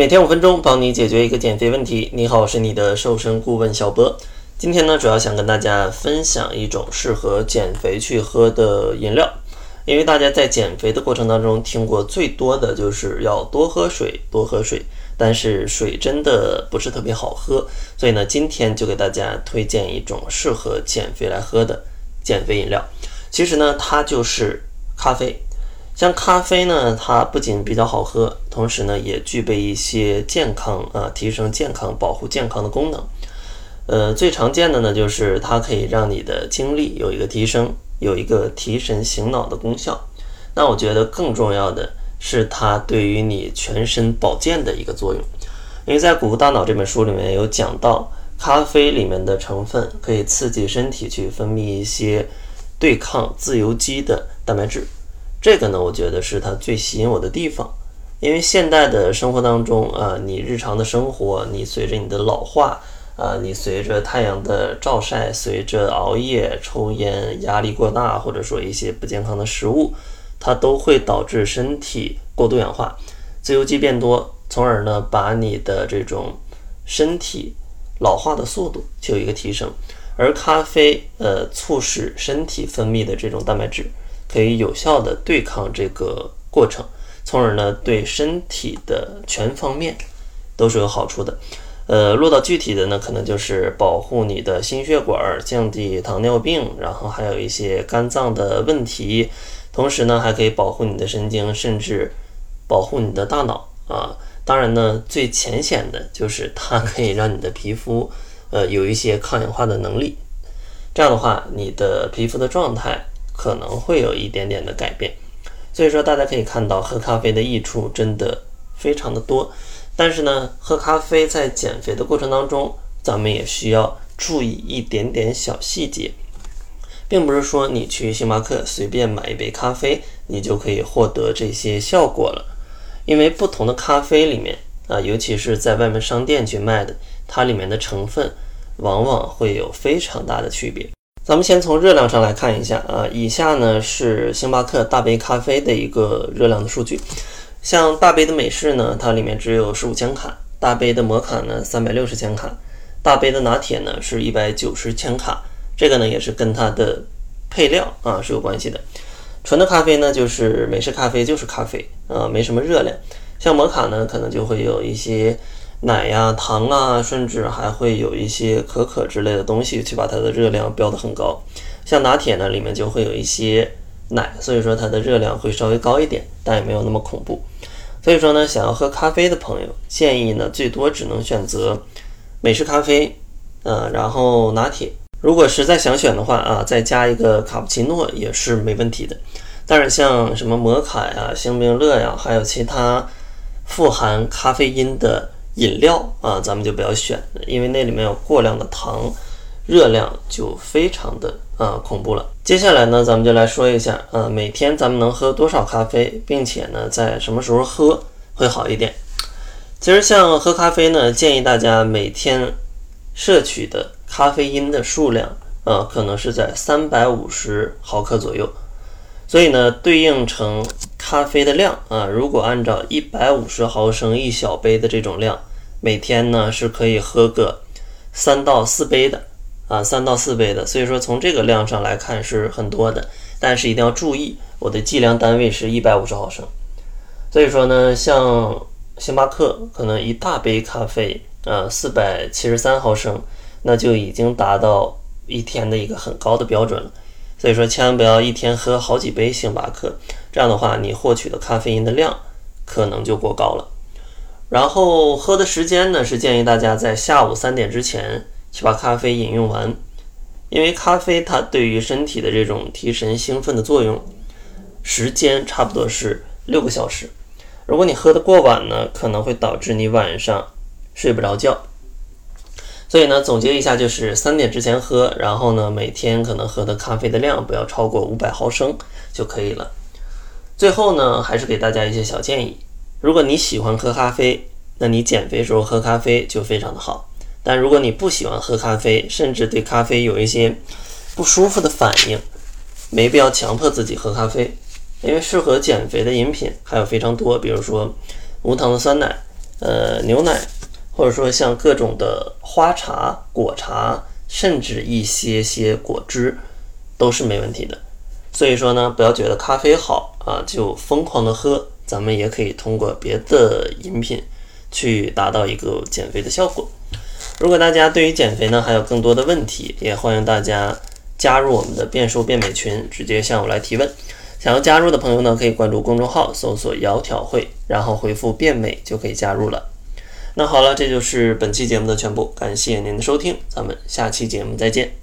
每天五分钟，帮你解决一个减肥问题。你好，我是你的瘦身顾问小波。今天呢，主要想跟大家分享一种适合减肥去喝的饮料。因为大家在减肥的过程当中听过最多的就是要多喝水，多喝水。但是水真的不是特别好喝，所以呢，今天就给大家推荐一种适合减肥来喝的减肥饮料。其实呢，它就是咖啡。像咖啡呢，它不仅比较好喝，同时呢也具备一些健康啊、提升健康、保护健康的功能。呃，最常见的呢就是它可以让你的精力有一个提升，有一个提神醒脑的功效。那我觉得更重要的是它对于你全身保健的一个作用。因为在《谷物大脑》这本书里面有讲到，咖啡里面的成分可以刺激身体去分泌一些对抗自由基的蛋白质。这个呢，我觉得是它最吸引我的地方，因为现代的生活当中啊，你日常的生活，你随着你的老化啊，你随着太阳的照晒，随着熬夜、抽烟、压力过大，或者说一些不健康的食物，它都会导致身体过度氧化，自由基变多，从而呢，把你的这种身体老化的速度就有一个提升，而咖啡呃，促使身体分泌的这种蛋白质。可以有效的对抗这个过程，从而呢对身体的全方面都是有好处的。呃，落到具体的呢，可能就是保护你的心血管，降低糖尿病，然后还有一些肝脏的问题，同时呢还可以保护你的神经，甚至保护你的大脑啊。当然呢，最浅显的就是它可以让你的皮肤呃有一些抗氧化的能力，这样的话，你的皮肤的状态。可能会有一点点的改变，所以说大家可以看到喝咖啡的益处真的非常的多。但是呢，喝咖啡在减肥的过程当中，咱们也需要注意一点点小细节，并不是说你去星巴克随便买一杯咖啡，你就可以获得这些效果了。因为不同的咖啡里面啊，尤其是在外面商店去卖的，它里面的成分往往会有非常大的区别。咱们先从热量上来看一下啊，以下呢是星巴克大杯咖啡的一个热量的数据。像大杯的美式呢，它里面只有十五千卡；大杯的摩卡呢，三百六十千卡；大杯的拿铁呢，是一百九十千卡。这个呢也是跟它的配料啊是有关系的。纯的咖啡呢，就是美式咖啡就是咖啡啊，没什么热量。像摩卡呢，可能就会有一些。奶呀、糖啊，甚至还会有一些可可之类的东西，去把它的热量标得很高。像拿铁呢，里面就会有一些奶，所以说它的热量会稍微高一点，但也没有那么恐怖。所以说呢，想要喝咖啡的朋友，建议呢最多只能选择美式咖啡，呃，然后拿铁。如果实在想选的话啊，再加一个卡布奇诺也是没问题的。但是像什么摩卡呀、星冰乐呀，还有其他富含咖啡因的。饮料啊，咱们就不要选，因为那里面有过量的糖，热量就非常的啊恐怖了。接下来呢，咱们就来说一下，呃，每天咱们能喝多少咖啡，并且呢，在什么时候喝会好一点。其实像喝咖啡呢，建议大家每天摄取的咖啡因的数量，呃，可能是在三百五十毫克左右。所以呢，对应成咖啡的量啊，如果按照一百五十毫升一小杯的这种量，每天呢是可以喝个三到四杯的啊，三到四杯的。所以说从这个量上来看是很多的，但是一定要注意，我的计量单位是一百五十毫升。所以说呢，像星巴克可能一大杯咖啡啊，四百七十三毫升，那就已经达到一天的一个很高的标准了。所以说，千万不要一天喝好几杯星巴克，这样的话，你获取的咖啡因的量可能就过高了。然后喝的时间呢，是建议大家在下午三点之前去把咖啡饮用完，因为咖啡它对于身体的这种提神兴奋的作用，时间差不多是六个小时。如果你喝的过晚呢，可能会导致你晚上睡不着觉。所以呢，总结一下就是三点之前喝，然后呢，每天可能喝的咖啡的量不要超过五百毫升就可以了。最后呢，还是给大家一些小建议：如果你喜欢喝咖啡，那你减肥时候喝咖啡就非常的好；但如果你不喜欢喝咖啡，甚至对咖啡有一些不舒服的反应，没必要强迫自己喝咖啡，因为适合减肥的饮品还有非常多，比如说无糖的酸奶、呃牛奶，或者说像各种的花茶、果茶，甚至一些些果汁，都是没问题的。所以说呢，不要觉得咖啡好啊就疯狂的喝，咱们也可以通过别的饮品去达到一个减肥的效果。如果大家对于减肥呢还有更多的问题，也欢迎大家加入我们的变瘦变美群，直接向我来提问。想要加入的朋友呢，可以关注公众号，搜索“窈窕会”，然后回复“变美”就可以加入了。那好了，这就是本期节目的全部，感谢您的收听，咱们下期节目再见。